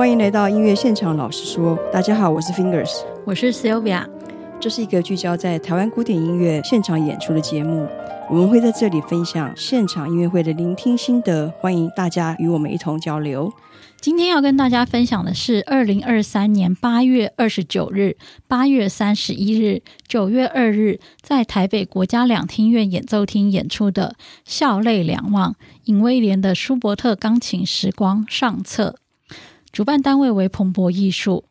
欢迎来到音乐现场。老实说，大家好，我是 Fingers，我是 Sylvia。这是一个聚焦在台湾古典音乐现场演出的节目，我们会在这里分享现场音乐会的聆听心得，欢迎大家与我们一同交流。今天要跟大家分享的是二零二三年八月二十九日、八月三十一日、九月二日在台北国家两厅院演奏厅演出的《笑泪两忘》，尹威廉的舒伯特钢琴时光上册。主办单位为彭博艺术。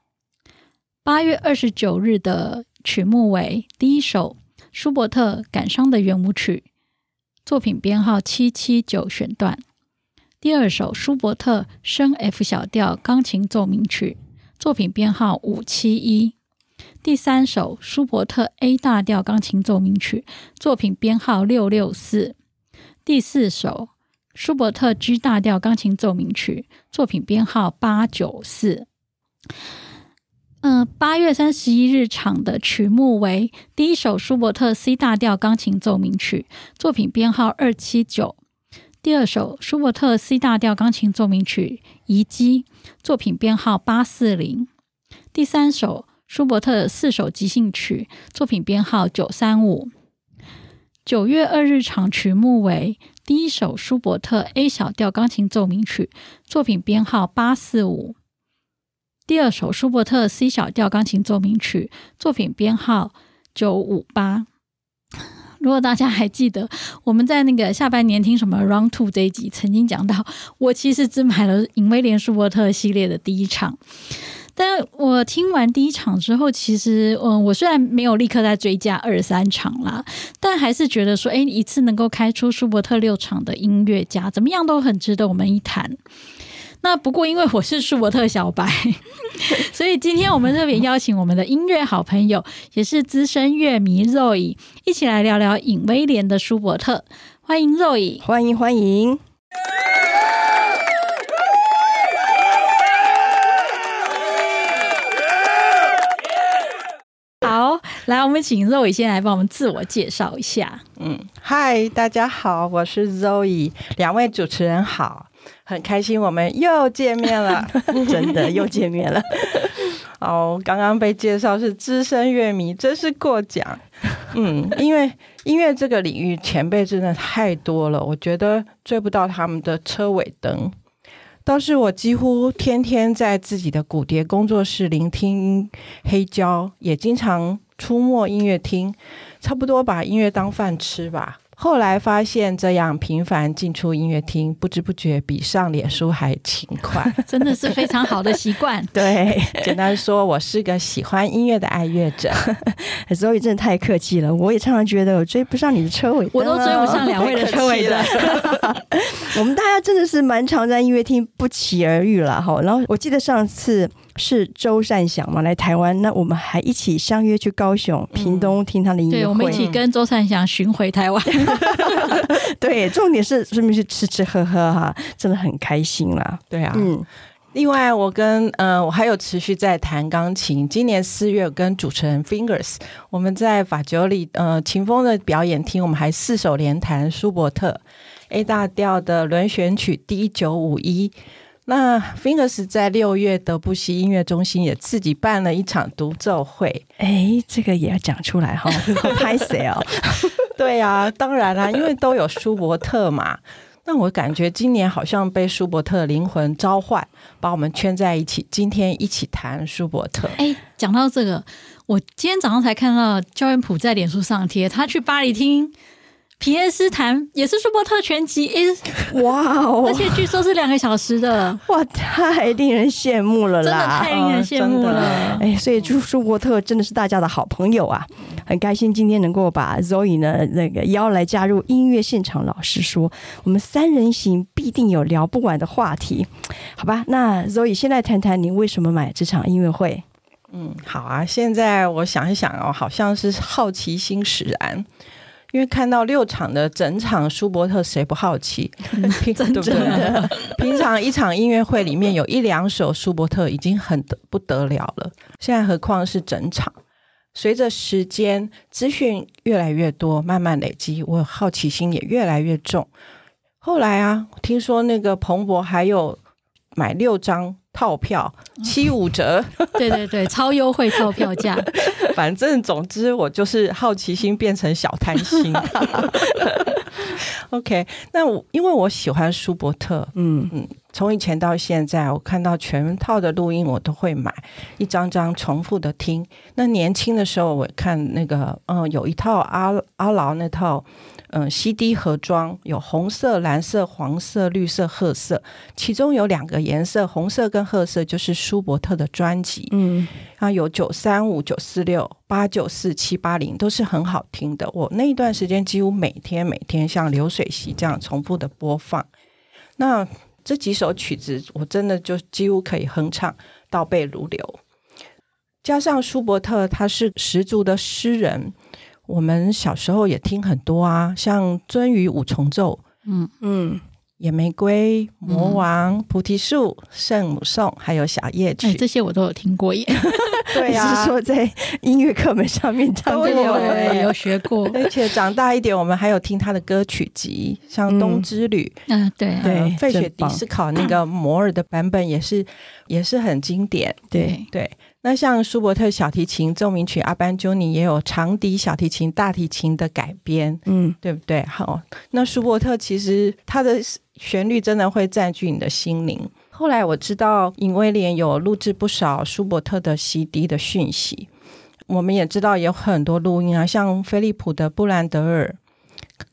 八月二十九日的曲目为第一首舒伯特感伤的圆舞曲，作品编号七七九选段。第二首舒伯特升 F 小调钢琴奏鸣曲，作品编号五七一；第三首舒伯特 A 大调钢琴奏鸣曲，作品编号六六四；第四首舒伯特 G 大调钢琴奏鸣曲，作品编号八九四。嗯，八月三十一日场的曲目为第一首舒伯特 C 大调钢琴奏鸣曲，作品编号二七九。第二首舒伯特 C 大调钢琴奏鸣曲遗迹，作品编号八四零。第三首舒伯特四首即兴曲，作品编号九三五。九月二日场曲目为第一首舒伯特 A 小调钢琴奏鸣曲，作品编号八四五。第二首舒伯特 C 小调钢琴奏鸣曲，作品编号九五八。如果大家还记得，我们在那个下半年听什么 Round Two 这一集曾经讲到，我其实只买了尹威廉舒伯特系列的第一场，但我听完第一场之后，其实嗯，我虽然没有立刻在追加二三场啦，但还是觉得说，哎，一次能够开出舒伯特六场的音乐家，怎么样都很值得我们一谈。那不过，因为我是舒伯特小白，所以今天我们特别邀请我们的音乐好朋友，也是资深乐迷 Zoe 一起来聊聊尹威廉的舒伯特。欢迎 Zoe，欢迎欢迎。好，来，我们请 Zoe 先来帮我们自我介绍一下。嗯，嗨，大家好，我是 Zoe，两位主持人好。很开心，我们又见面了，真的又见面了。哦，刚刚被介绍是资深乐迷，真是过奖。嗯，因为音乐这个领域前辈真的太多了，我觉得追不到他们的车尾灯。倒是我几乎天天在自己的古碟工作室聆听黑胶，也经常出没音乐厅，差不多把音乐当饭吃吧。后来发现这样频繁进出音乐厅，不知不觉比上脸书还勤快，真的是非常好的习惯。对，简单说，我是个喜欢音乐的爱乐者。所以真的太客气了，我也常常觉得我追不上你的车尾灯，我都追不上两位的车尾灯。我们大家真的是蛮常在音乐厅不期而遇了哈。然后我记得上次。是周善祥嘛，来台湾，那我们还一起相约去高雄、屏东听他的音乐会。对，我们一起跟周善祥巡回台湾。对，重点是顺便去吃吃喝喝哈，真的很开心啦。对啊，嗯。另外，我跟呃，我还有持续在弹钢琴。今年四月跟主持人 Fingers，我们在法酒里呃秦风的表演厅，我们还四手联弹舒伯特 A 大调的轮选曲 D 九五一。那 Fingers 在六月德布西音乐中心也自己办了一场独奏会，哎，这个也要讲出来哈，拍谁哦？对呀、啊，当然啦，因为都有舒伯特嘛。那我感觉今年好像被舒伯特灵魂召唤，把我们圈在一起，今天一起谈舒伯特。哎，讲到这个，我今天早上才看到焦元溥在脸书上贴，他去巴黎听。皮耶斯坦也是舒伯特全集，诶，哇哦！而且据说是两个小时的，哇，太令人羡慕了啦！真的太令人羡慕了，哎，所以舒舒伯特真的是大家的好朋友啊，很开心今天能够把 Zoe 呢那个邀来加入音乐现场。老师说，我们三人行必定有聊不完的话题，好吧？那 Zoe 现在谈谈你为什么买这场音乐会？嗯，好啊，现在我想一想哦，好像是好奇心使然。因为看到六场的整场舒伯特，谁不好奇？对不对？平常一场音乐会里面有一两首舒伯特已经很不得了了，现在何况是整场？随着时间资讯越来越多，慢慢累积，我好奇心也越来越重。后来啊，听说那个彭博还有买六张套票七五折，对对对，超优惠套票价。反正总之，我就是好奇心变成小贪心。OK，那我因为我喜欢舒伯特，嗯嗯，从以前到现在，我看到全套的录音我都会买，一张张重复的听。那年轻的时候，我看那个，嗯，有一套阿阿劳那套。嗯，CD 盒装有红色、蓝色、黄色、绿色、褐色，其中有两个颜色，红色跟褐色就是舒伯特的专辑。嗯，啊，有九三五、九四六、八九四、七八零，都是很好听的。我那一段时间几乎每天每天像流水席这样重复的播放。那这几首曲子，我真的就几乎可以哼唱，倒背如流。加上舒伯特，他是十足的诗人。我们小时候也听很多啊，像《鱒鱼五重奏》，嗯嗯，《野玫瑰》、《魔王》、《菩提树》、《圣母颂》，还有《小夜曲》，哎，这些我都有听过耶。对呀、啊，是说在音乐课本上面唱这个，有有学过。而且长大一点，我们还有听他的歌曲集，像《冬之旅》。嗯，对对，费雪迪斯考那个摩尔的版本也是也是很经典。对对。那像舒伯特小提琴奏鸣曲阿班鸠尼也有长笛、小提琴、大提琴的改编，嗯，对不对？好，那舒伯特其实他的旋律真的会占据你的心灵。后来我知道尹威廉有录制不少舒伯特的 CD 的讯息，我们也知道有很多录音啊，像菲利普的布兰德尔、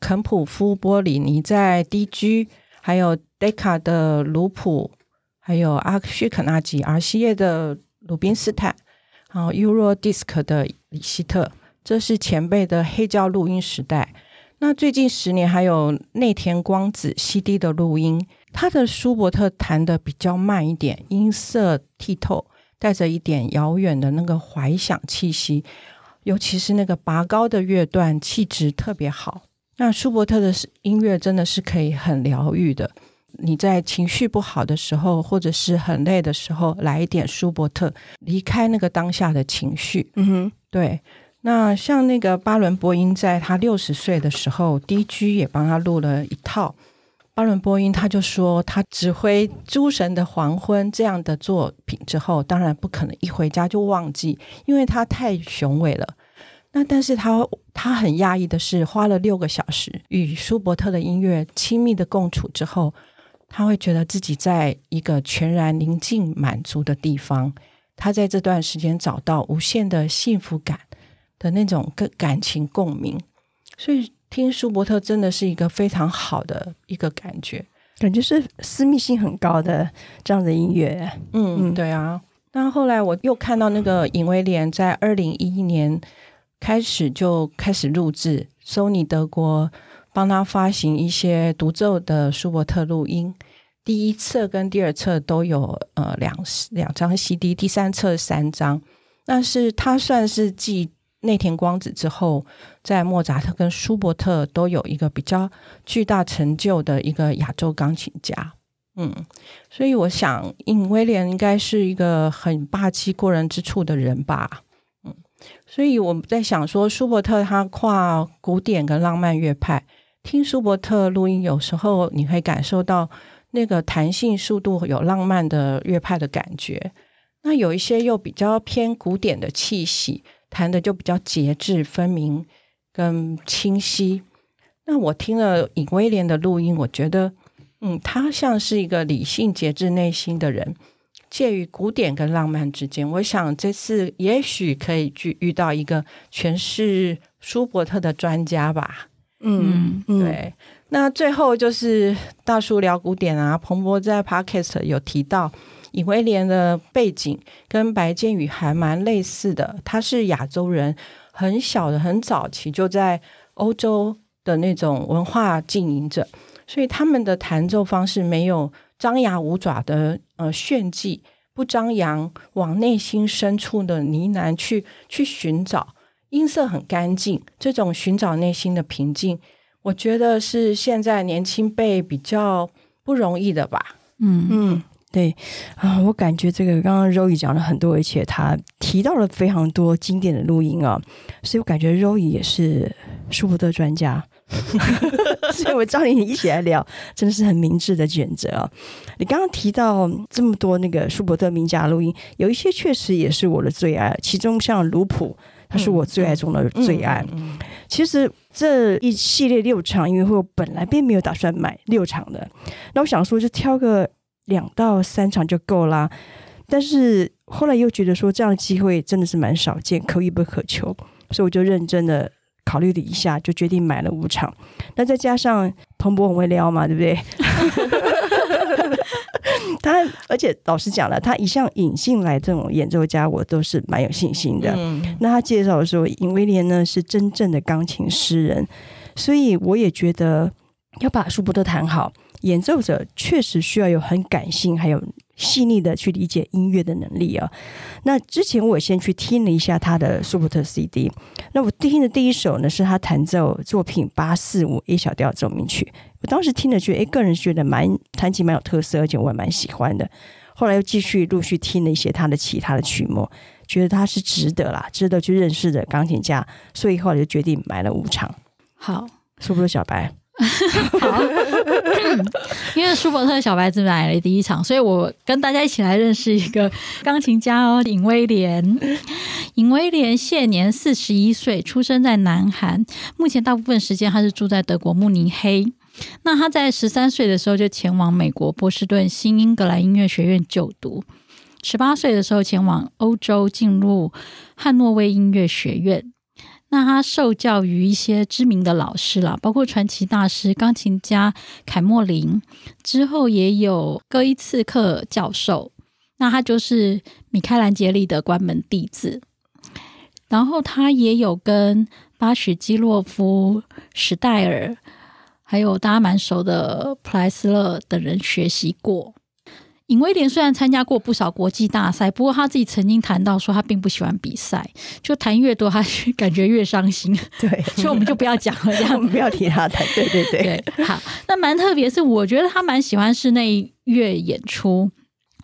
肯普夫波里尼在 DG，还有 Decca 的卢普，还有阿须肯纳吉、儿西耶的。鲁宾斯坦，然后 Eurodisc 的李希特，这是前辈的黑胶录音时代。那最近十年还有内田光子 CD 的录音，他的舒伯特弹得比较慢一点，音色剔透，带着一点遥远的那个怀想气息，尤其是那个拔高的乐段，气质特别好。那舒伯特的是音乐真的是可以很疗愈的。你在情绪不好的时候，或者是很累的时候，来一点舒伯特，离开那个当下的情绪。嗯哼，对。那像那个巴伦波音，在他六十岁的时候，DG 也帮他录了一套。巴伦波音他就说，他指挥《诸神的黄昏》这样的作品之后，当然不可能一回家就忘记，因为他太雄伟了。那但是他他很讶异的是，花了六个小时与舒伯特的音乐亲密的共处之后。他会觉得自己在一个全然宁静、满足的地方，他在这段时间找到无限的幸福感的那种跟感情共鸣，所以听舒伯特真的是一个非常好的一个感觉，感觉是私密性很高的这样的音乐。嗯，嗯对啊。那后来我又看到那个尹威廉在二零一一年开始就开始录制索尼德国。帮他发行一些独奏的舒伯特录音，第一册跟第二册都有呃两两张 CD，第三册三张。那是他算是继内田光子之后，在莫扎特跟舒伯特都有一个比较巨大成就的一个亚洲钢琴家。嗯，所以我想，尹威廉应该是一个很霸气过人之处的人吧。嗯，所以我们在想说，舒伯特他跨古典跟浪漫乐派。听舒伯特录音，有时候你会感受到那个弹性、速度有浪漫的乐派的感觉。那有一些又比较偏古典的气息，弹的就比较节制、分明跟清晰。那我听了尹威廉的录音，我觉得，嗯，他像是一个理性、节制内心的人，介于古典跟浪漫之间。我想这次也许可以去遇到一个诠释舒伯特的专家吧。嗯，对。那最后就是大叔聊古典啊，彭博在 Podcast 有提到尹威廉的背景跟白建宇还蛮类似的，他是亚洲人，很小的很早期就在欧洲的那种文化经营者，所以他们的弹奏方式没有张牙舞爪的呃炫技，不张扬，往内心深处的呢喃去去寻找。音色很干净，这种寻找内心的平静，我觉得是现在年轻辈比较不容易的吧。嗯嗯，对啊，我感觉这个刚刚 Roy 讲了很多，而且他提到了非常多经典的录音啊，所以我感觉 Roy 也是舒伯特专家。所以我找你一起来聊，真的是很明智的选择啊！你刚刚提到这么多那个舒伯特名家录音，有一些确实也是我的最爱，其中像卢普，他是我最爱中的最爱。其实这一系列六场音乐会，我本来并没有打算买六场的，那我想说就挑个两到三场就够啦。但是后来又觉得说这样的机会真的是蛮少见，可遇不可求，所以我就认真的考虑了一下，就决定买了五场。那再加上彭博很会撩嘛，对不对？他而且老实讲了，他一向引进来这种演奏家，我都是蛮有信心的。嗯、那他介绍说，尹威廉呢是真正的钢琴诗人，所以我也觉得要把舒伯特弹好，演奏者确实需要有很感性，还有。细腻的去理解音乐的能力啊！那之前我先去听了一下他的舒伯特 CD，那我听的第一首呢是他弹奏作品八四五 A 小调奏鸣曲，我当时听了觉得，哎，个人觉得蛮弹琴蛮有特色，而且我也蛮喜欢的。后来又继续陆续听了一些他的其他的曲目，觉得他是值得啦，值得去认识的钢琴家，所以后来就决定买了五场。好，舒伯特小白。好，因为舒伯特小白子买了第一场，所以我跟大家一起来认识一个钢琴家哦，尹威廉。尹威廉现年四十一岁，出生在南韩，目前大部分时间他是住在德国慕尼黑。那他在十三岁的时候就前往美国波士顿新英格兰音乐学院就读，十八岁的时候前往欧洲进入汉诺威音乐学院。那他受教于一些知名的老师啦，包括传奇大师钢琴家凯莫林，之后也有戈伊茨克教授。那他就是米开兰杰利的关门弟子。然后他也有跟巴许基洛夫、史戴尔，还有大家蛮熟的普莱斯勒等人学习过。尹威廉虽然参加过不少国际大赛，不过他自己曾经谈到说，他并不喜欢比赛，就弹越多，他感觉越伤心。对，所以我们就不要讲了，这样 我们不要提他谈。对对对，对，好。那蛮特别，是我觉得他蛮喜欢室内乐演出。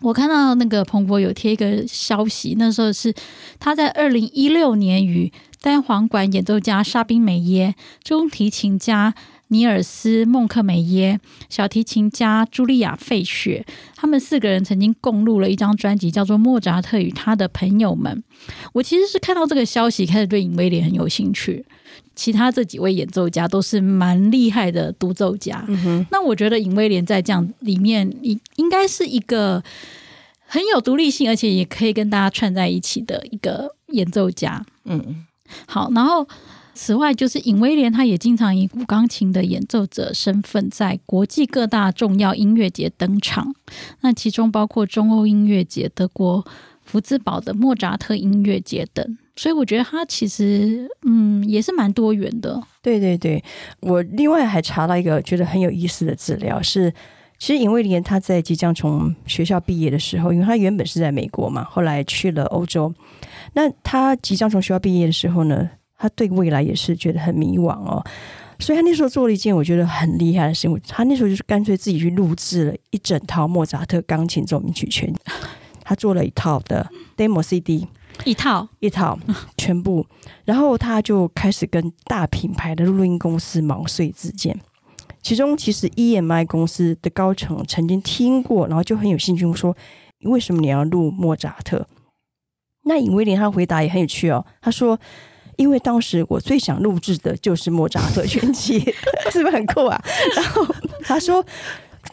我看到那个彭博有贴一个消息，那时候是他在二零一六年与单簧管演奏家沙宾梅耶、中提琴家。尼尔斯·孟克梅耶、小提琴家茱莉亚·费雪，他们四个人曾经共录了一张专辑，叫做《莫扎特与他的朋友们》。我其实是看到这个消息，开始对尹威廉很有兴趣。其他这几位演奏家都是蛮厉害的独奏家。嗯哼。那我觉得尹威廉在这样里面，应应该是一个很有独立性，而且也可以跟大家串在一起的一个演奏家。嗯，好，然后。此外，就是尹威廉，他也经常以古钢琴的演奏者身份，在国际各大重要音乐节登场。那其中包括中欧音乐节、德国福兹堡的莫扎特音乐节等。所以我觉得他其实，嗯，也是蛮多元的。对对对，我另外还查到一个觉得很有意思的资料，是其实尹威廉他在即将从学校毕业的时候，因为他原本是在美国嘛，后来去了欧洲。那他即将从学校毕业的时候呢，他对未来也是觉得很迷惘哦，所以他那时候做了一件我觉得很厉害的事情。他那时候就是干脆自己去录制了一整套莫扎特钢琴奏鸣曲全，他做了一套的 demo CD，一套一套 全部，然后他就开始跟大品牌的录音公司毛遂自荐。其中其实 EMI 公司的高层曾经听过，然后就很有兴趣说：“为什么你要录莫扎特？”那尹威廉他回答也很有趣哦，他说。因为当时我最想录制的就是莫扎特全集，是不是很酷啊？然后他说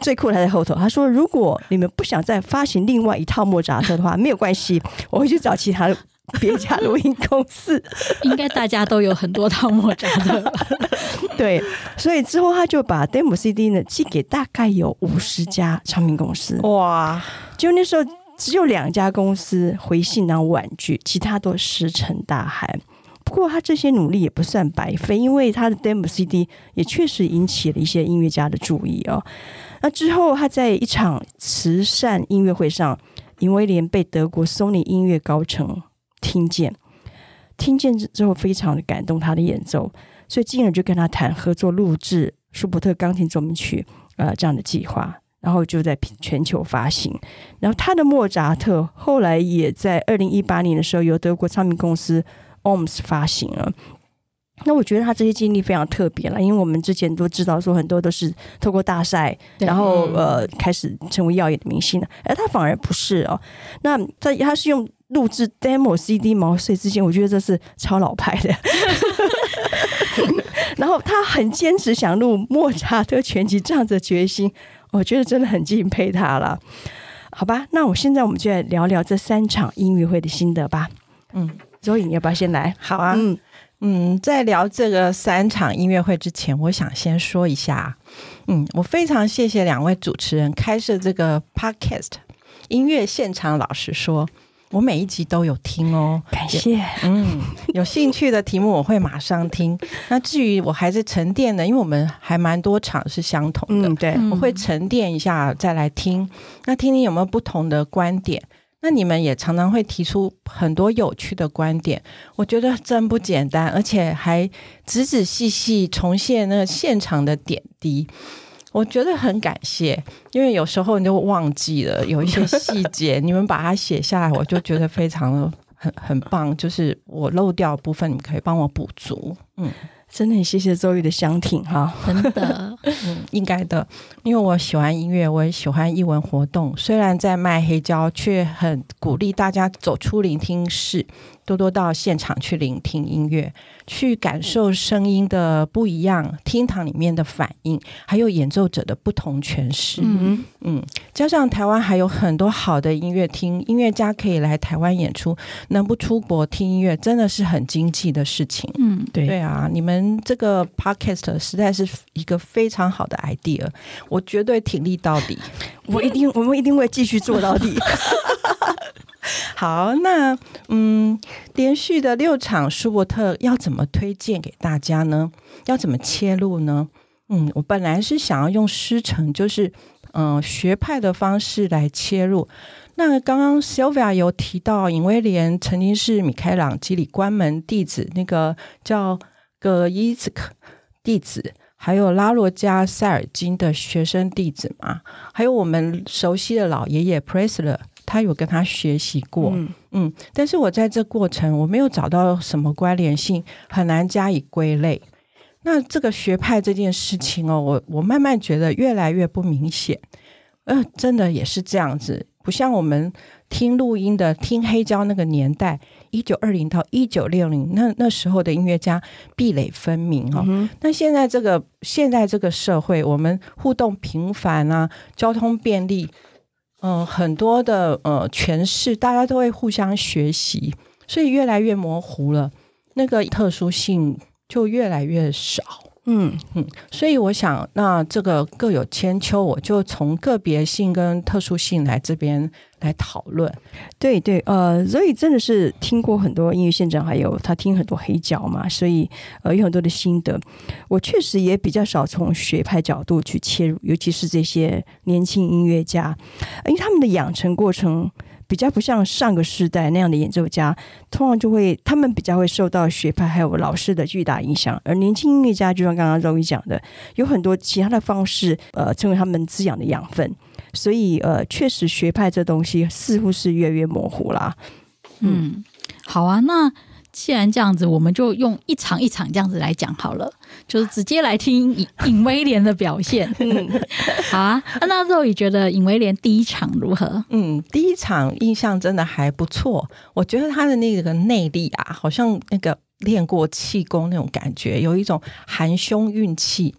最酷的还在后头。他说，如果你们不想再发行另外一套莫扎特的话，没有关系，我会去找其他的别家录音公司。应该大家都有很多套莫扎特吧？对，所以之后他就把 demo CD 呢寄给大概有五十家唱片公司。哇！就那时候只有两家公司回信然后婉拒，其他都石沉大海。不过他这些努力也不算白费，因为他的 demo CD 也确实引起了一些音乐家的注意哦。那之后他在一场慈善音乐会上，尹威廉被德国 Sony 音乐高层听见，听见之后非常的感动他的演奏，所以进而就跟他谈合作录制舒伯特钢琴奏鸣曲呃这样的计划，然后就在全球发行。然后他的莫扎特后来也在二零一八年的时候由德国唱片公司。OMS 发行了，那我觉得他这些经历非常特别了，因为我们之前都知道说很多都是透过大赛，然后呃开始成为耀眼的明星的，而他反而不是哦。那他他是用录制 demo CD 毛遂自荐，我觉得这是超老派的。然后他很坚持想录莫扎特全集这样子的决心，我觉得真的很敬佩他了。好吧，那我现在我们就来聊聊这三场音乐会的心得吧。嗯，Zoe，你要不要先来？好啊。嗯。嗯，在聊这个三场音乐会之前，我想先说一下，嗯，我非常谢谢两位主持人开设这个 podcast 音乐现场。老实说，我每一集都有听哦，感谢。嗯，有兴趣的题目我会马上听。那至于我还是沉淀的，因为我们还蛮多场是相同的，嗯，对，我会沉淀一下再来听，那听听有没有不同的观点。那你们也常常会提出很多有趣的观点，我觉得真不简单，而且还仔仔细细重现那个现场的点滴，我觉得很感谢。因为有时候你就忘记了有一些 细节，你们把它写下来，我就觉得非常的很很棒。就是我漏掉的部分，你们可以帮我补足。嗯。真的很谢谢 Zoe 的相挺哈，真的，嗯，应该的，因为我喜欢音乐，我也喜欢艺文活动。虽然在卖黑胶，却很鼓励大家走出聆听室。多多到现场去聆听音乐，去感受声音的不一样，厅堂里面的反应，还有演奏者的不同诠释。嗯嗯，加上台湾还有很多好的音乐厅，音乐家可以来台湾演出，能不出国听音乐，真的是很经济的事情。嗯，对对啊，你们这个 podcast 实在是一个非常好的 idea，我绝对挺立到底，我一定，我们一定会继续做到底。好，那嗯，连续的六场舒伯特要怎么推荐给大家呢？要怎么切入呢？嗯，我本来是想要用师承，就是嗯、学派的方式来切入。那刚刚 Sylvia 有提到，尹威廉曾经是米开朗基里关门弟子，那个叫格伊兹克弟子，还有拉罗加塞尔金的学生弟子嘛，还有我们熟悉的老爷爷 Pressler。他有跟他学习过，嗯，嗯，但是我在这过程我没有找到什么关联性，很难加以归类。那这个学派这件事情哦，我我慢慢觉得越来越不明显。呃，真的也是这样子，不像我们听录音的、听黑胶那个年代，一九二零到一九六零那那时候的音乐家壁垒分明哦。嗯、那现在这个现在这个社会，我们互动频繁啊，交通便利。嗯，很多的呃诠释，大家都会互相学习，所以越来越模糊了，那个特殊性就越来越少。嗯嗯，所以我想，那这个各有千秋，我就从个别性跟特殊性来这边来讨论。对对，呃，所以真的是听过很多音乐现场，还有他听很多黑胶嘛，所以呃有很多的心得。我确实也比较少从学派角度去切入，尤其是这些年轻音乐家，因为他们的养成过程。比较不像上个世代那样的演奏家，通常就会他们比较会受到学派还有老师的巨大影响，而年轻音乐家就像刚刚 Zoe 讲的，有很多其他的方式，呃，成为他们滋养的养分。所以，呃，确实学派这东西似乎是越来越模糊啦。嗯，嗯好啊，那。既然这样子，我们就用一场一场这样子来讲好了，就是直接来听尹 尹威廉的表现。嗯，好啊。那 Zoe 觉得尹威廉第一场如何？嗯，第一场印象真的还不错。我觉得他的那个内力啊，好像那个练过气功那种感觉，有一种含胸运气。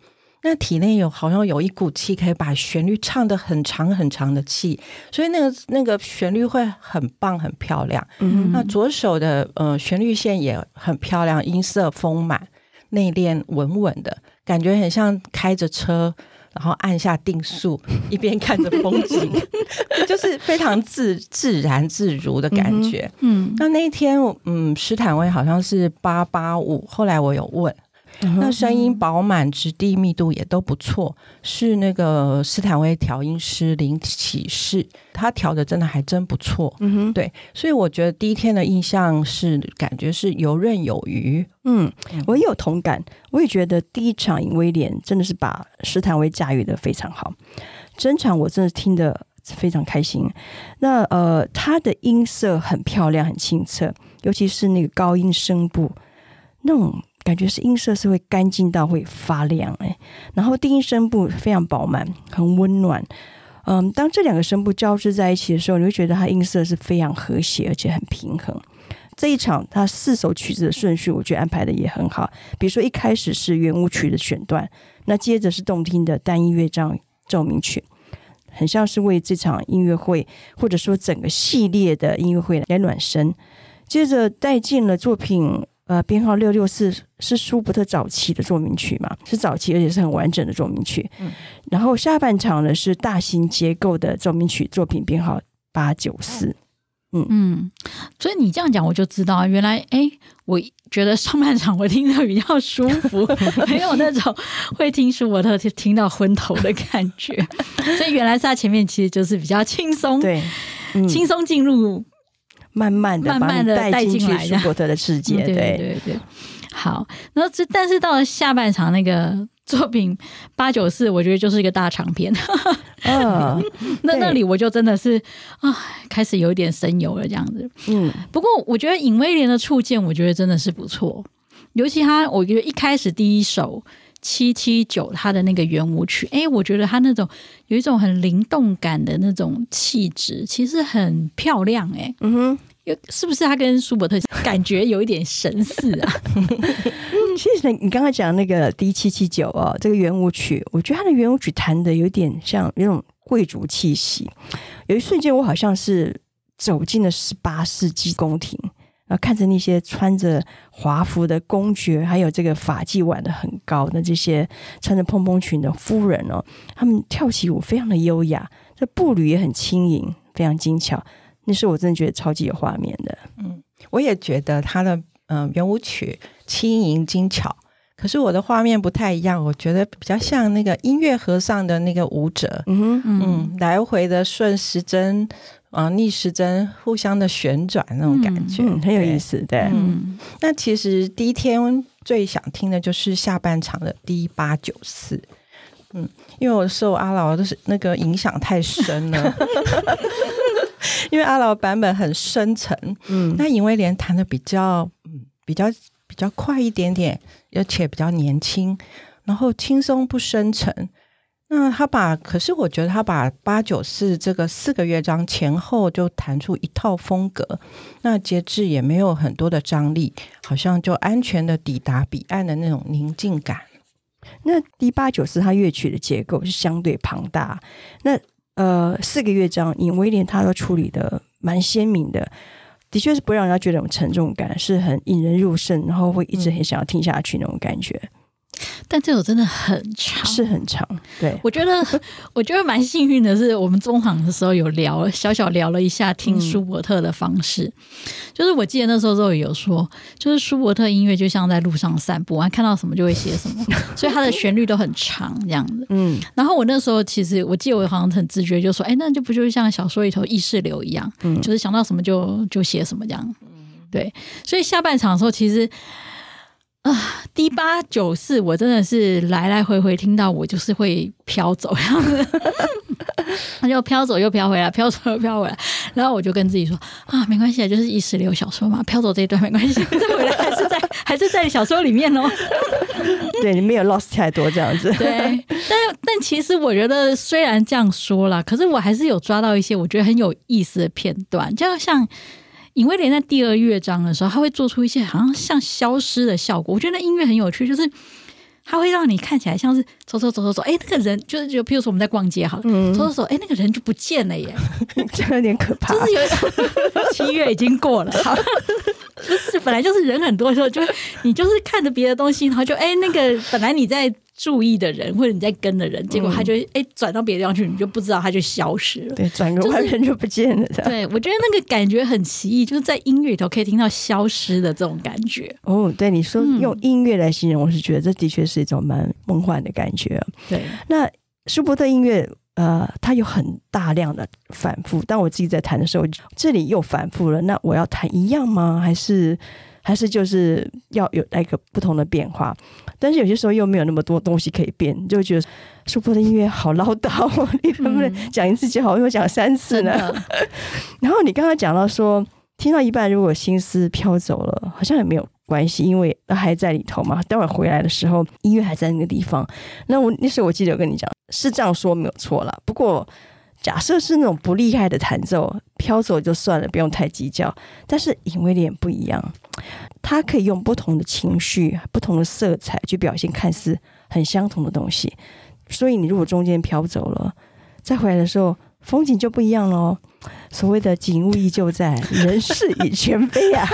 那体内有好像有一股气，可以把旋律唱得很长很长的气，所以那个那个旋律会很棒很漂亮。嗯，那左手的呃旋律线也很漂亮，音色丰满，内敛稳稳的感觉，很像开着车，然后按下定速，一边看着风景，就是非常自自然自如的感觉。嗯，嗯，那那一天嗯，斯坦威好像是八八五，后来我有问。那声音饱满，质地密度也都不错，是那个斯坦威调音师林启士，他调的真的还真不错。嗯哼，对，所以我觉得第一天的印象是感觉是游刃有余。嗯，我也有同感，我也觉得第一场尹威廉真的是把斯坦威驾驭的非常好，整场我真的听得非常开心。那呃，他的音色很漂亮，很清澈，尤其是那个高音声部那种。感觉是音色是会干净到会发亮哎，然后低音声部非常饱满，很温暖。嗯，当这两个声部交织在一起的时候，你会觉得它音色是非常和谐，而且很平衡。这一场它四首曲子的顺序，我觉得安排的也很好。比如说一开始是圆舞曲的选段，那接着是动听的单音乐章奏鸣曲，很像是为这场音乐会或者说整个系列的音乐会来暖身。接着带进了作品。呃，编号六六四是舒伯特早期的奏鸣曲嘛，是早期而且是很完整的奏鸣曲。嗯，然后下半场呢是大型结构的奏鸣曲，作品编号八九四。嗯嗯，所以你这样讲我就知道，原来哎，我觉得上半场我听得比较舒服，没有那种会听舒伯特听到昏头的感觉。所以原来是他前面其实就是比较轻松，对，嗯、轻松进入。慢慢的、慢慢的带进去舒伯特的世界，对对对。好，然后这但是到了下半场那个作品八九四，我觉得就是一个大长篇。嗯 那那里我就真的是啊，开始有一点神游了这样子。嗯，不过我觉得尹威廉的触键，我觉得真的是不错，尤其他，我觉得一开始第一首。七七九，他的那个圆舞曲，哎，我觉得他那种有一种很灵动感的那种气质，其实很漂亮，哎，嗯哼，有是不是他跟舒伯特感觉有一点神似啊？其实你刚刚讲那个 D 七七九哦，这个圆舞曲，我觉得他的圆舞曲弹的有点像那种贵族气息，有一瞬间我好像是走进了十八世纪宫廷。看着那些穿着华服的公爵，还有这个发髻挽的很高的这些穿着蓬蓬裙的夫人哦，他们跳起舞非常的优雅，这步履也很轻盈，非常精巧。那时候我真的觉得超级有画面的。嗯，我也觉得他的嗯圆舞曲轻盈精巧，可是我的画面不太一样，我觉得比较像那个音乐盒上的那个舞者，嗯嗯，来回的顺时针。啊，逆时针互相的旋转那种感觉，嗯嗯、很有意思。对，嗯，那其实第一天最想听的就是下半场的 D 八九四，嗯，因为我受阿劳的那个影响太深了，因为阿劳版本很深沉，嗯，那尹威廉弹的比较，嗯，比较比较快一点点，而且比较年轻，然后轻松不深沉。那他把，可是我觉得他把八九四这个四个乐章前后就弹出一套风格，那节制也没有很多的张力，好像就安全的抵达彼岸的那种宁静感。那 D 八九四它乐曲的结构是相对庞大，那呃四个乐章尹威廉他都处理的蛮鲜明的，的确是不让人家觉得有沉重感，是很引人入胜，然后会一直很想要听下去那种感觉。但这首真的很长，是很长。对，我觉得，我觉得蛮幸运的是，我们中场的时候有聊，小小聊了一下听舒伯特的方式。嗯、就是我记得那时候都有说，就是舒伯特音乐就像在路上散步，啊看到什么就会写什么，所以它的旋律都很长这样子。嗯，然后我那时候其实我记得我好像很直觉就说，哎，那就不就是像小说里头意识流一样，嗯，就是想到什么就就写什么这样。对，所以下半场的时候其实。啊第八九四，我真的是来来回回听到，我就是会飘走，然后他就飘走又飘回来，飘走又飘回来，然后我就跟自己说啊，没关系，就是意识流小说嘛，飘走这一段没关系，再回来还是在还是在小说里面哦。对，你没有 lost 太多这样子。对，但但其实我觉得虽然这样说啦，可是我还是有抓到一些我觉得很有意思的片段，就像。尹威廉在第二乐章的时候，他会做出一些好像像消失的效果。我觉得那音乐很有趣，就是它会让你看起来像是走走走走走，哎，那个人就是就譬如说我们在逛街好了，嗯、走走走，哎，那个人就不见了耶，这有点可怕。就是有 七月已经过了，好，不是本来就是人很多的时候，就你就是看着别的东西，然后就哎，那个本来你在。注意的人或者你在跟的人，结果他就哎转到别的地方去，你就不知道他就消失了。对，转个弯人就不见了。对，我觉得那个感觉很奇异，就是在音乐里头可以听到消失的这种感觉。哦，对，你说用音乐来形容，我是觉得这的确是一种蛮梦幻的感觉。对，那舒伯特音乐，呃，它有很大量的反复。当我自己在弹的时候，这里又反复了，那我要弹一样吗？还是？还是就是要有那个不同的变化，但是有些时候又没有那么多东西可以变，就觉得舒伯的音乐好唠叨，你能不能讲一次就好？为什么讲三次呢。然后你刚刚讲到说，听到一半如果心思飘走了，好像也没有关系，因为还在里头嘛。待会回来的时候，音乐还在那个地方。那我那时候我记得我跟你讲，是这样说没有错了。不过假设是那种不厉害的弹奏，飘走就算了，不用太计较。但是尹威廉不一样，他可以用不同的情绪、不同的色彩去表现看似很相同的东西。所以你如果中间飘走了，再回来的时候，风景就不一样喽。所谓的景物依旧在，人事已全非啊。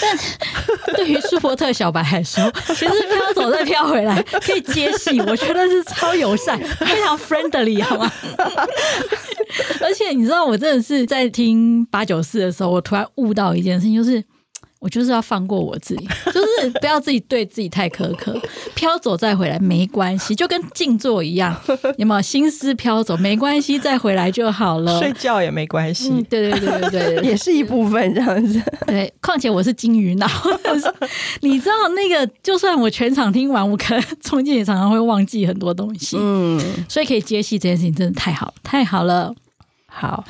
但对于舒伯特小白来说，其实飘走再飘回来可以接戏，我觉得是超友善，非常 friendly，好吗？而且你知道，我真的是在听八九四的时候，我突然悟到一件事情，就是。我就是要放过我自己，就是不要自己对自己太苛刻。飘走再回来没关系，就跟静坐一样，有没有心思飘走没关系，再回来就好了。睡觉也没关系，嗯，对对对对对，也是一部分这样子。对，况且我是金鱼脑，你知道那个，就算我全场听完，我可能 中间也常常会忘记很多东西。嗯，所以可以接戏这件事情真的太好了，太好了。好，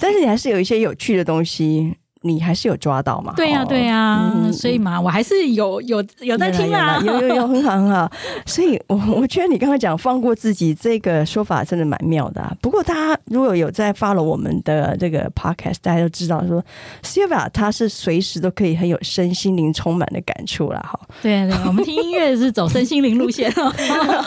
但是你还是有一些有趣的东西。你还是有抓到嘛？对呀、啊，对呀、啊嗯，所以嘛，我还是有有有在听啊，有有有，很好很好。所以我我觉得你刚刚讲放过自己这个说法真的蛮妙的、啊。不过大家如果有在 follow 我们的这个 podcast，大家都知道说，Sylvia 他是随时都可以很有身心灵充满的感触了哈。对啊，对，我们听音乐是走身心灵路线哦，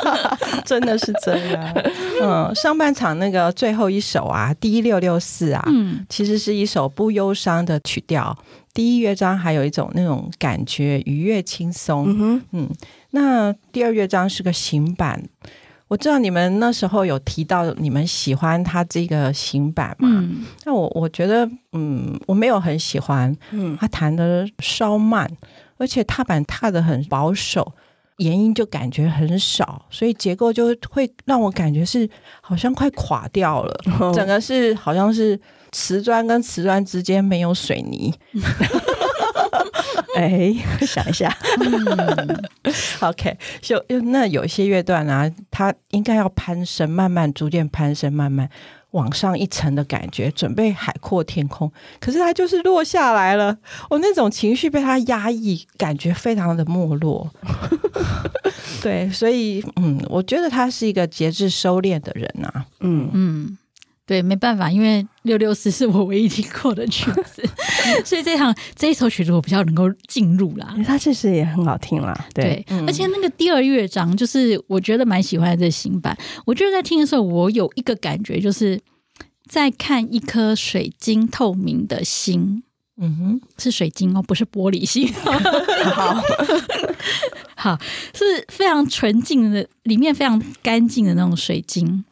真的是真的。嗯，上半场那个最后一首啊，D 六六四啊，嗯，其实是一首不忧伤的。曲调，第一乐章还有一种那种感觉愉悦轻松，嗯，嗯，那第二乐章是个行板，我知道你们那时候有提到你们喜欢他这个行板嘛？嗯，那我我觉得，嗯，我没有很喜欢，嗯，他弹的稍慢，而且踏板踏的很保守，延音就感觉很少，所以结构就会让我感觉是好像快垮掉了，哦，整个是好像是。瓷砖跟瓷砖之间没有水泥，哎，想一下，嗯，OK，就那有些乐段啊，它应该要攀升，慢慢逐渐攀升，慢慢往上一层的感觉，准备海阔天空。可是它就是落下来了，我那种情绪被它压抑，感觉非常的没落。对，所以嗯，我觉得他是一个节制收敛的人啊，嗯嗯。对，没办法，因为六六四是我唯一听过的曲子，所以这场这一首曲子我比较能够进入啦。它确实也很好听啦，对，对嗯、而且那个第二乐章，就是我觉得蛮喜欢的这新版。我觉得在听的时候，我有一个感觉，就是在看一颗水晶透明的心。嗯哼，是水晶哦，不是玻璃心。好，好，是非常纯净的，里面非常干净的那种水晶。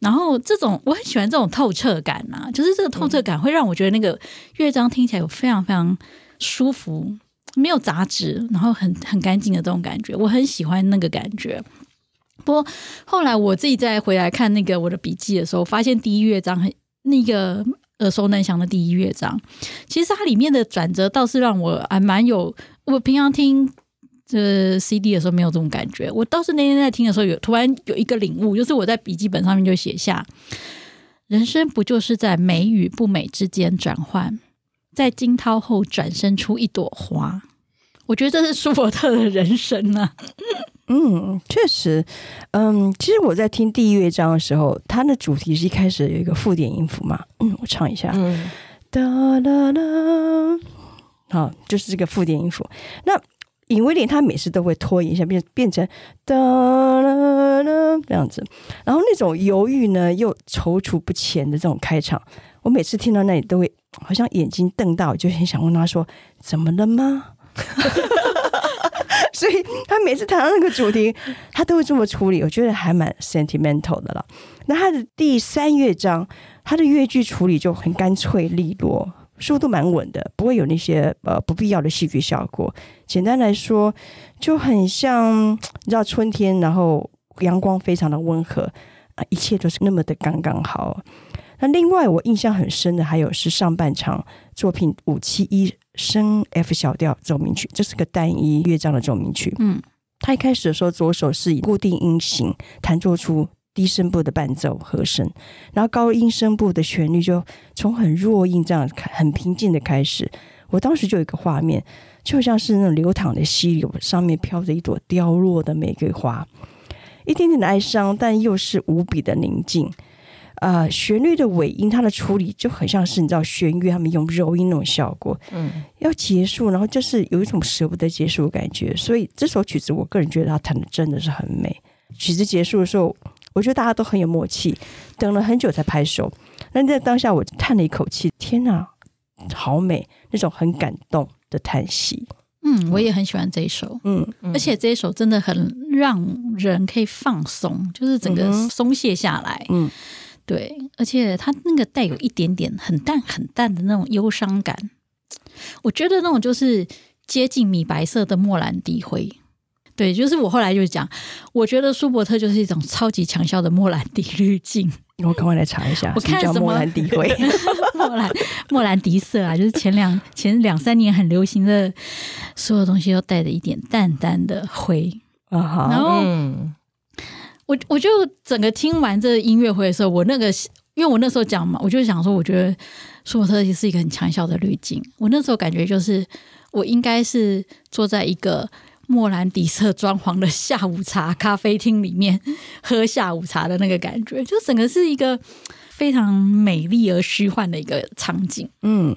然后这种我很喜欢这种透彻感呐、就是这个透彻感会让我觉得那个乐章听起来有非常非常舒服，没有杂质，然后很很干净的这种感觉，我很喜欢那个感觉。不过后来我自己再回来看那个我的笔记的时候，发现第一乐章很那个耳熟能详的第一乐章，其实它里面的转折倒是让我还蛮有，我平常听。这 CD 的时候没有这种感觉，我倒是那天在听的时候有突然有一个领悟，就是我在笔记本上面就写下：人生不就是在美与不美之间转换，在惊涛后转身出一朵花。我觉得这是舒伯特的人生啊。嗯，确实，嗯，其实我在听第一乐章的时候，它的主题是一开始有一个附点音符嘛，嗯，我唱一下，嗯，哒啦啦，好，就是这个附点音符，那。尹威廉他每次都会拖延一下，变变成哒啦啦这样子，然后那种犹豫呢又踌躇不前的这种开场，我每次听到那里都会好像眼睛瞪大，我就很想问他说：“怎么了吗？” 所以他每次谈到那个主题，他都会这么处理，我觉得还蛮 sentimental 的了。那他的第三乐章，他的乐句处理就很干脆利落。速度蛮稳的，不会有那些呃不必要的戏剧效果。简单来说，就很像你知道春天，然后阳光非常的温和啊，一切都是那么的刚刚好。那另外我印象很深的还有是上半场作品五七一升 F 小调奏鸣曲，这是个单一乐章的奏鸣曲。嗯，他一开始的时候左手是以固定音型弹奏出。低声部的伴奏和声，然后高音声部的旋律就从很弱音这样很平静的开始，我当时就有一个画面，就像是那种流淌的溪流，上面飘着一朵凋落的玫瑰花，一点点的哀伤，但又是无比的宁静。呃，旋律的尾音，它的处理就很像是你知道弦乐他们用柔音那种效果，嗯，要结束，然后就是有一种舍不得结束的感觉。所以这首曲子，我个人觉得他弹的真的是很美。曲子结束的时候，我觉得大家都很有默契，等了很久才拍手。那在当下，我叹了一口气，天哪，好美，那种很感动的叹息。嗯，我也很喜欢这一首，嗯，而且这一首真的很让人可以放松，就是整个松懈下来，嗯，对，而且它那个带有一点点很淡很淡的那种忧伤感，我觉得那种就是接近米白色的莫兰迪灰。对，就是我后来就讲，我觉得舒伯特就是一种超级强效的莫兰迪滤镜。我赶快来查一下，我看什么莫兰迪灰，莫兰莫兰迪色啊，就是前两前两三年很流行的，所有东西都带着一点淡淡的灰啊哈。然后，我我就整个听完这音乐会的时候，我那个因为我那时候讲嘛，我就想说，我觉得舒伯特是一个很强效的滤镜。我那时候感觉就是，我应该是坐在一个。莫兰底色装潢的下午茶咖啡厅里面喝下午茶的那个感觉，就整个是一个非常美丽而虚幻的一个场景。嗯，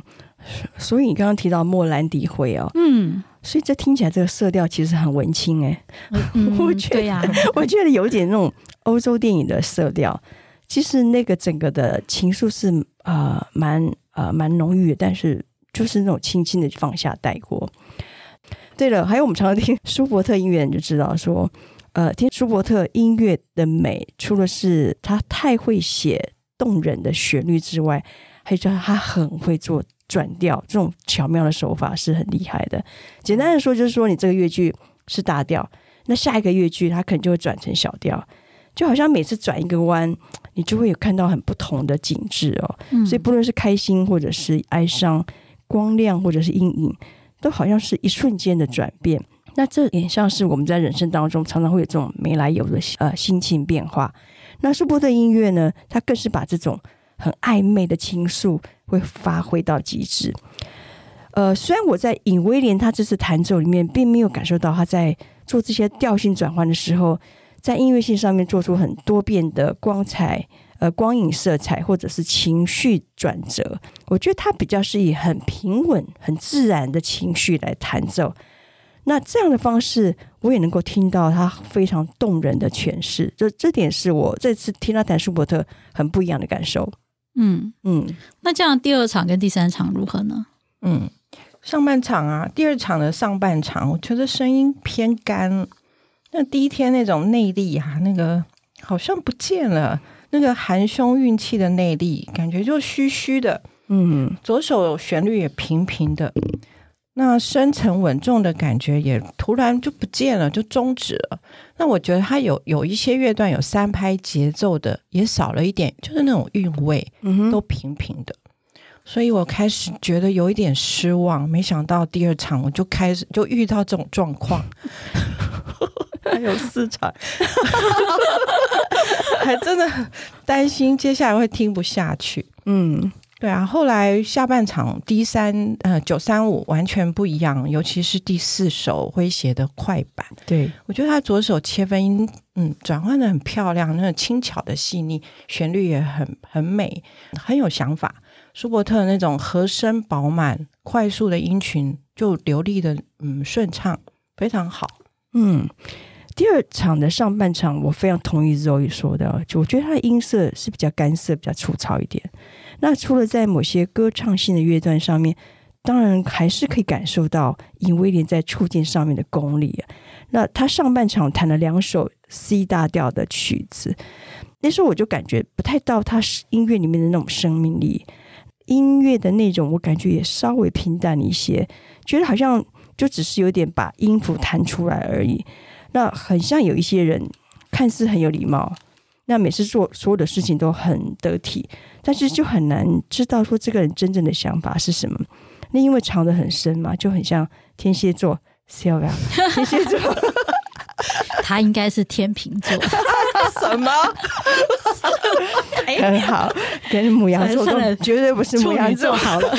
所以你刚刚提到莫兰迪灰哦，嗯，所以这听起来这个色调其实很文青哎、嗯，我觉得我觉得有点那种欧洲电影的色调。其实那个整个的情愫是呃蛮呃蛮浓郁的，但是就是那种轻轻的放下带过。对了，还有我们常常听舒伯特音乐，你就知道说，呃，听舒伯特音乐的美，除了是他太会写动人的旋律之外，还有就是他很会做转调，这种巧妙的手法是很厉害的。简单的说，就是说你这个乐句是大调，那下一个乐句它可能就会转成小调，就好像每次转一个弯，你就会有看到很不同的景致哦。嗯、所以不论是开心或者是哀伤，光亮或者是阴影。都好像是一瞬间的转变，那这也像是我们在人生当中常常会有这种没来由的呃心情变化。那舒伯特音乐呢，它更是把这种很暧昧的倾诉会发挥到极致。呃，虽然我在尹威廉他这次弹奏里面，并没有感受到他在做这些调性转换的时候，在音乐性上面做出很多变的光彩。呃，光影色彩或者是情绪转折，我觉得他比较是以很平稳、很自然的情绪来弹奏。那这样的方式，我也能够听到他非常动人的诠释。这这点是我这次听到谭舒伯特很不一样的感受。嗯嗯，那这样第二场跟第三场如何呢？嗯，上半场啊，第二场的上半场，我觉得声音偏干。那第一天那种内力啊，那个好像不见了。那个含胸运气的内力，感觉就虚虚的，嗯，左手旋律也平平的，那深沉稳重的感觉也突然就不见了，就终止了。那我觉得它有有一些乐段有三拍节奏的，也少了一点，就是那种韵味，嗯，都平平的。所以我开始觉得有一点失望，没想到第二场我就开始就遇到这种状况。还有四场，还真的担心接下来会听不下去。嗯，对啊。后来下半场 D 三呃九三五完全不一样，尤其是第四首诙谐的快板。对，我觉得他左手切分音，嗯，转换的很漂亮，那个轻巧的细腻，旋律也很很美，很有想法。舒伯特那种和声饱满、快速的音群，就流利的嗯顺畅，非常好。嗯。第二场的上半场，我非常同意 Zoe 说的，就我觉得他的音色是比较干涩、比较粗糙一点。那除了在某些歌唱性的乐段上面，当然还是可以感受到尹威廉在触键上面的功力。那他上半场弹了两首 C 大调的曲子，那时候我就感觉不太到他音乐里面的那种生命力，音乐的那种我感觉也稍微平淡一些，觉得好像就只是有点把音符弹出来而已。那很像有一些人看似很有礼貌，那每次做所有的事情都很得体，但是就很难知道说这个人真正的想法是什么。那因为藏得很深嘛，就很像天蝎座，Sylvia，天蝎座，他应该是天秤座，什么？很好，跟母羊座都绝对不是母羊座好了。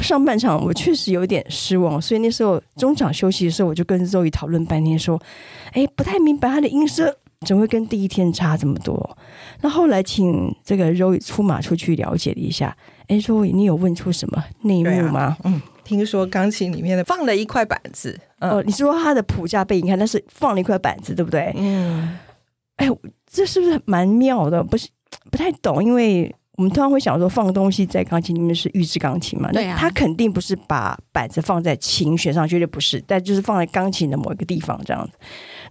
上半场我确实有点失望，所以那时候中场休息的时候，我就跟 Zoe 讨论半天，说：“哎，不太明白他的音色怎么会跟第一天差这么多。”那后来请这个 Zoe 出马出去了解了一下，哎，Zoe，你有问出什么内幕吗？啊、嗯，听说钢琴里面的放了一块板子。嗯、哦，你说他的谱架背，你看但是放了一块板子，对不对？嗯，哎，这是不是蛮妙的？不是不太懂，因为。我们通常会想说，放东西在钢琴里面是预制钢琴嘛？那他肯定不是把板子放在琴弦上，绝对不是，但就是放在钢琴的某一个地方这样子。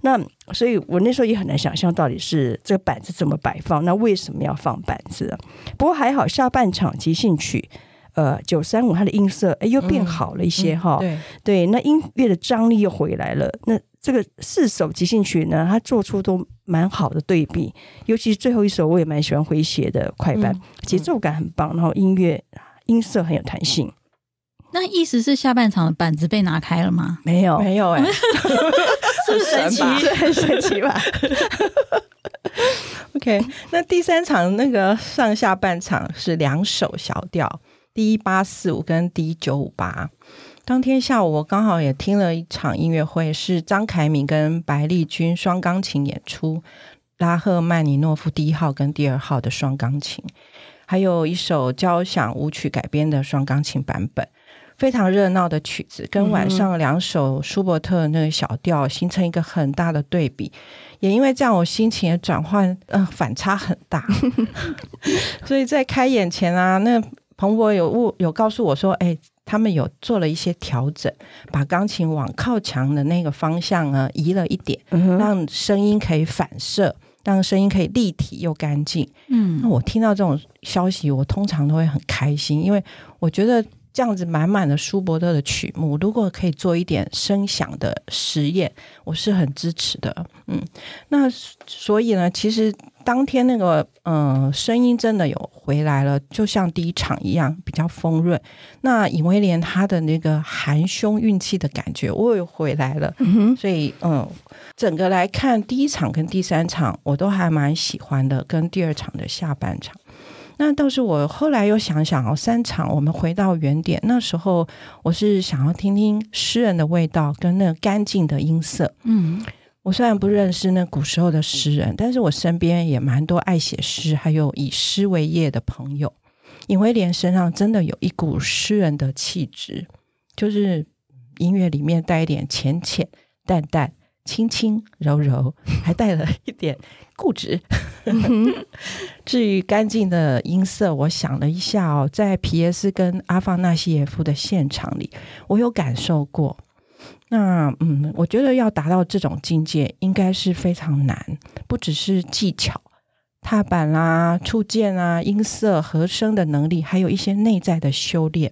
那所以我那时候也很难想象到底是这个板子怎么摆放，那为什么要放板子？不过还好，下半场即兴曲，呃，九三五它的音色哎又变好了一些哈、嗯嗯。对对，那音乐的张力又回来了。那这个四首即兴曲呢，它做出都蛮好的对比，尤其是最后一首，我也蛮喜欢诙谐的快板，嗯、节奏感很棒，然后音乐音色很有弹性。那意思是下半场的板子被拿开了吗？没有，没有哎、欸，是 不是神奇？很神奇吧？OK，那第三场那个上下半场是两首小调，D 八四五跟 D 九五八。当天下午，我刚好也听了一场音乐会，是张凯敏跟白丽君双钢琴演出，拉赫曼尼诺夫第一号跟第二号的双钢琴，还有一首交响舞曲改编的双钢琴版本，非常热闹的曲子，跟晚上两首舒伯特那个小调形成一个很大的对比，也因为这样，我心情的转换，嗯、呃，反差很大，所以在开演前啊，那彭博有问有告诉我说，哎。他们有做了一些调整，把钢琴往靠墙的那个方向呢移了一点，让声音可以反射，让声音可以立体又干净。嗯，那我听到这种消息，我通常都会很开心，因为我觉得。这样子满满的舒伯特的曲目，如果可以做一点声响的实验，我是很支持的。嗯，那所以呢，其实当天那个嗯、呃、声音真的有回来了，就像第一场一样比较丰润。那尹威廉他的那个含胸运气的感觉，我也回来了。所以嗯，整个来看第一场跟第三场我都还蛮喜欢的，跟第二场的下半场。那倒是我后来又想想哦，三场我们回到原点，那时候我是想要听听诗人的味道跟那个干净的音色。嗯，我虽然不认识那古时候的诗人，但是我身边也蛮多爱写诗，还有以诗为业的朋友。尹威廉身上真的有一股诗人的气质，就是音乐里面带一点浅浅、淡淡。轻轻柔柔，还带了一点固执。至于干净的音色，我想了一下哦，在皮耶斯跟阿方纳西耶夫的现场里，我有感受过。那嗯，我觉得要达到这种境界，应该是非常难，不只是技巧、踏板啦、触键啊、音色、和声的能力，还有一些内在的修炼。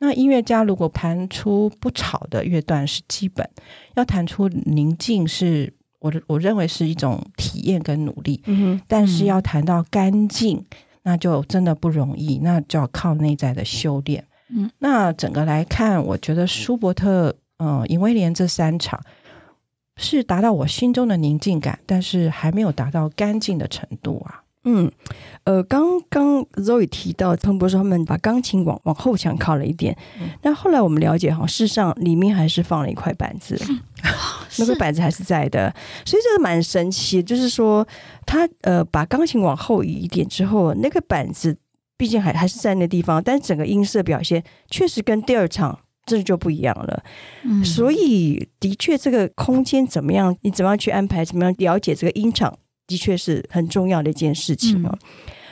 那音乐家如果弹出不吵的乐段是基本，要弹出宁静是我我认为是一种体验跟努力。嗯，但是要弹到干净，那就真的不容易，那就要靠内在的修炼。嗯，那整个来看，我觉得舒伯特、嗯，尹威廉这三场是达到我心中的宁静感，但是还没有达到干净的程度啊。嗯，呃，刚刚 Zoe 提到彭博说他们把钢琴往往后墙靠了一点，那、嗯、后来我们了解哈，事实上里面还是放了一块板子，嗯、那块板子还是在的，所以这个蛮神奇，就是说他呃把钢琴往后移一点之后，那个板子毕竟还还是在那地方，但整个音色表现确实跟第二场这就不一样了，嗯，所以的确这个空间怎么样，你怎么样去安排，怎么样了解这个音场。的确是很重要的一件事情啊。嗯、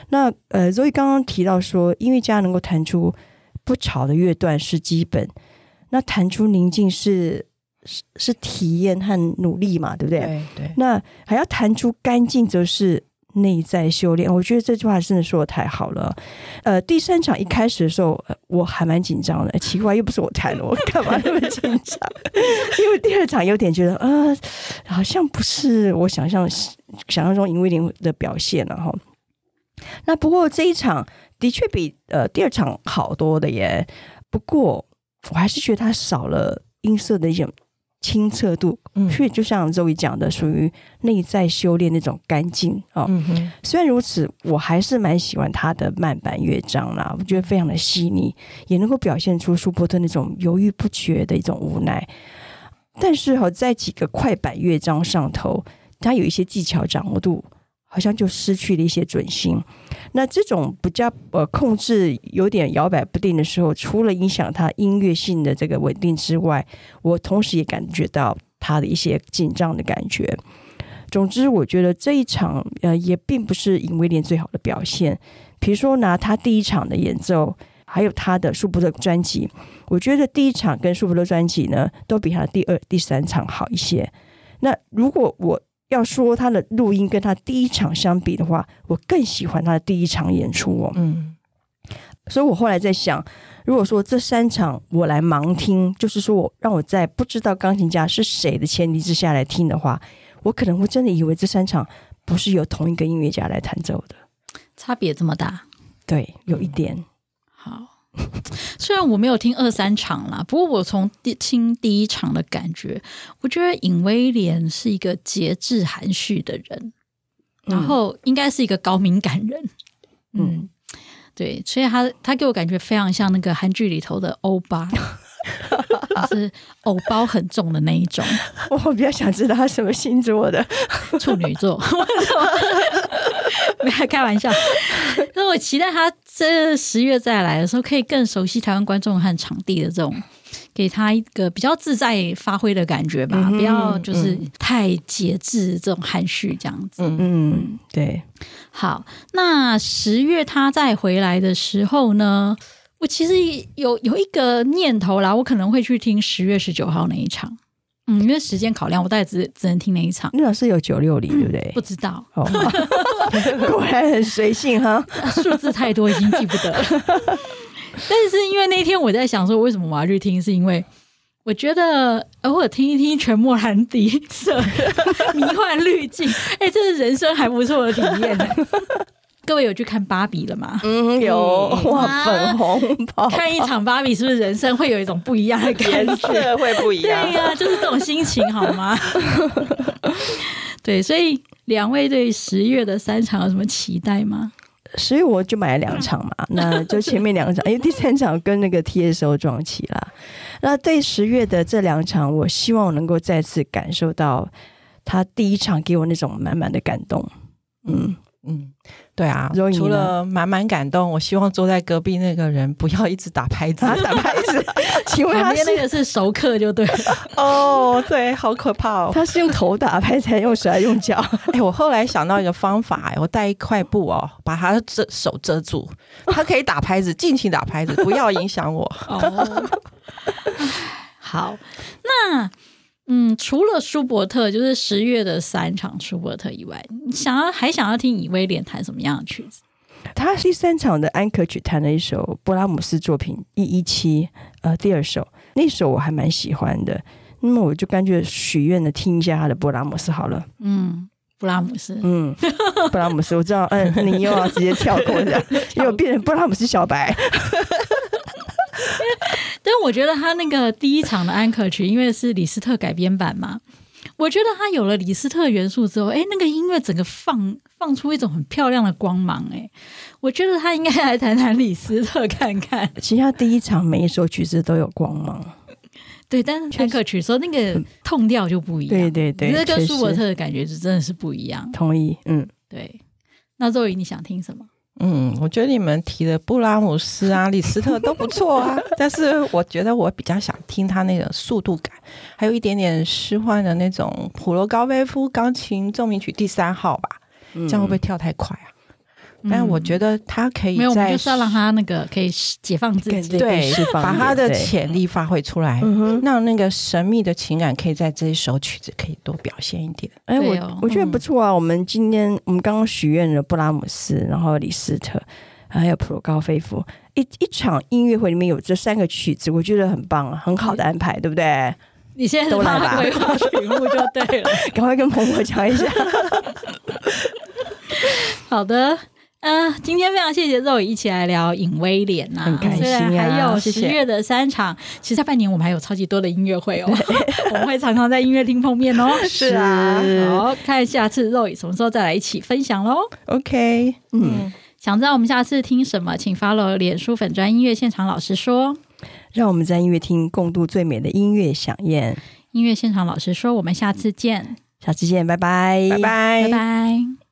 那呃，所以刚刚提到说，音乐家能够弹出不吵的乐段是基本，那弹出宁静是是是体验和努力嘛，对不对？对对。那还要弹出干净，则是内在修炼。我觉得这句话真的说的太好了。呃，第三场一开始的时候，我还蛮紧张的。奇怪，又不是我弹的，我干嘛那么紧张？因为第二场有点觉得，呃，好像不是我想象。想象中尹威廉的表现了哈，那不过这一场的确比呃第二场好多的耶。不过我还是觉得他少了音色的一种清澈度，所以就像周瑜讲的，属于内在修炼那种干净啊。嗯，虽然如此，我还是蛮喜欢他的慢板乐章啦，我觉得非常的细腻，也能够表现出舒伯特那种犹豫不决的一种无奈。但是哈，在几个快板乐章上头，他有一些技巧掌握度，好像就失去了一些准心。那这种比较呃控制有点摇摆不定的时候，除了影响他音乐性的这个稳定之外，我同时也感觉到他的一些紧张的感觉。总之，我觉得这一场呃也并不是尹威廉最好的表现。比如说拿他第一场的演奏。还有他的舒伯特专辑，我觉得第一场跟舒伯特专辑呢，都比他第二、第三场好一些。那如果我要说他的录音跟他第一场相比的话，我更喜欢他的第一场演出哦。嗯，所以我后来在想，如果说这三场我来盲听，就是说我让我在不知道钢琴家是谁的前提之下来听的话，我可能会真的以为这三场不是由同一个音乐家来弹奏的。差别这么大？对，有一点。好，虽然我没有听二三场啦，不过我从第听第一场的感觉，我觉得尹威廉是一个节制含蓄的人，然后应该是一个高敏感人。嗯，嗯对，所以他他给我感觉非常像那个韩剧里头的欧巴，就是偶包很重的那一种。我比较想知道他什么星座的，处女座。没开玩笑，那我期待他这十月再来的时候，可以更熟悉台湾观众和场地的这种，给他一个比较自在发挥的感觉吧，不要就是太节制这种含蓄这样子。嗯嗯，对。好，那十月他再回来的时候呢，我其实有有一个念头啦，我可能会去听十月十九号那一场。嗯，因为时间考量，我大概只只能听那一场。那是有九六零，对不对？不知道，哦、果然很随性哈，数字太多已经记不得了。但是因为那天我在想说，为什么我要去听？是因为我觉得偶尔听一听全莫兰迪色迷幻滤镜，哎、欸，这是人生还不错的体验。各位有去看芭比了吗？嗯，有哇，粉红泡泡。看一场芭比是不是人生会有一种不一样的感觉？颜色会不一样。对呀、啊，就是这种心情，好吗？对，所以两位对十月的三场有什么期待吗？十月我就买了两场嘛，那就前面两场，因为第三场跟那个 TSO 撞期了。那对十月的这两场，我希望我能够再次感受到他第一场给我那种满满的感动。嗯嗯。对啊，除了满满感动，我希望坐在隔壁那个人不要一直打拍子，打拍子。请问他那个是熟客就对了。哦，对，好可怕哦。他是用头打拍，才用手还用脚？哎，我后来想到一个方法，我带一块布哦，把他遮手遮住，他可以打拍子，尽情打拍子，不要影响我。哦，好，那。嗯，除了舒伯特，就是十月的三场舒伯特以外，你想要还想要听以威廉弹什么样的曲子？他第三场的安可曲弹了一首布拉姆斯作品一一七，呃，第二首，那首我还蛮喜欢的。那么我就干脆许愿的听一下他的布拉姆斯好了。嗯，布拉姆斯，嗯，布拉姆斯，我知道，嗯，你又要直接跳过这样，又变成布拉姆斯小白。但我觉得他那个第一场的安可曲，因为是李斯特改编版嘛，我觉得他有了李斯特元素之后，哎，那个音乐整个放放出一种很漂亮的光芒，哎，我觉得他应该来谈谈李斯特看看。其实他第一场每一首曲子都有光芒，对，但是安可曲说那个痛调就不一样，对对对，那跟舒伯特的感觉是真的是不一样。同意，嗯，对。那周仪你想听什么？嗯，我觉得你们提的布拉姆斯啊、李斯特都不错啊，但是我觉得我比较想听他那个速度感，还有一点点诗幻的那种普罗高菲夫钢琴奏鸣曲第三号吧，这样会不会跳太快啊？但我觉得他可以在，没有，我们就是要让他那个可以解放自己，对，把他的潜力发挥出来，让那个神秘的情感可以在这一首曲子可以多表现一点。哎，我我觉得不错啊。我们今天我们刚刚许愿了布拉姆斯，然后李斯特，还有普罗高菲夫，一一场音乐会里面有这三个曲子，我觉得很棒，很好的安排，对不对？你现在都来吧，规划曲目就对了，赶快跟彭博讲一下。好的。呃，今天非常谢谢肉一起来聊尹威廉呐，很开心啊，还有十月的三场，谢谢其实下半年我们还有超级多的音乐会哦，我们会常常在音乐厅碰面哦。是啊，好，看下次肉什么时候再来一起分享喽。OK，嗯，嗯，想知道我们下次听什么，请 follow 脸书粉专音乐现场老师说，让我们在音乐厅共度最美的音乐飨宴。音乐现场老师说，我们下次见，下次见，拜拜，拜拜，拜拜。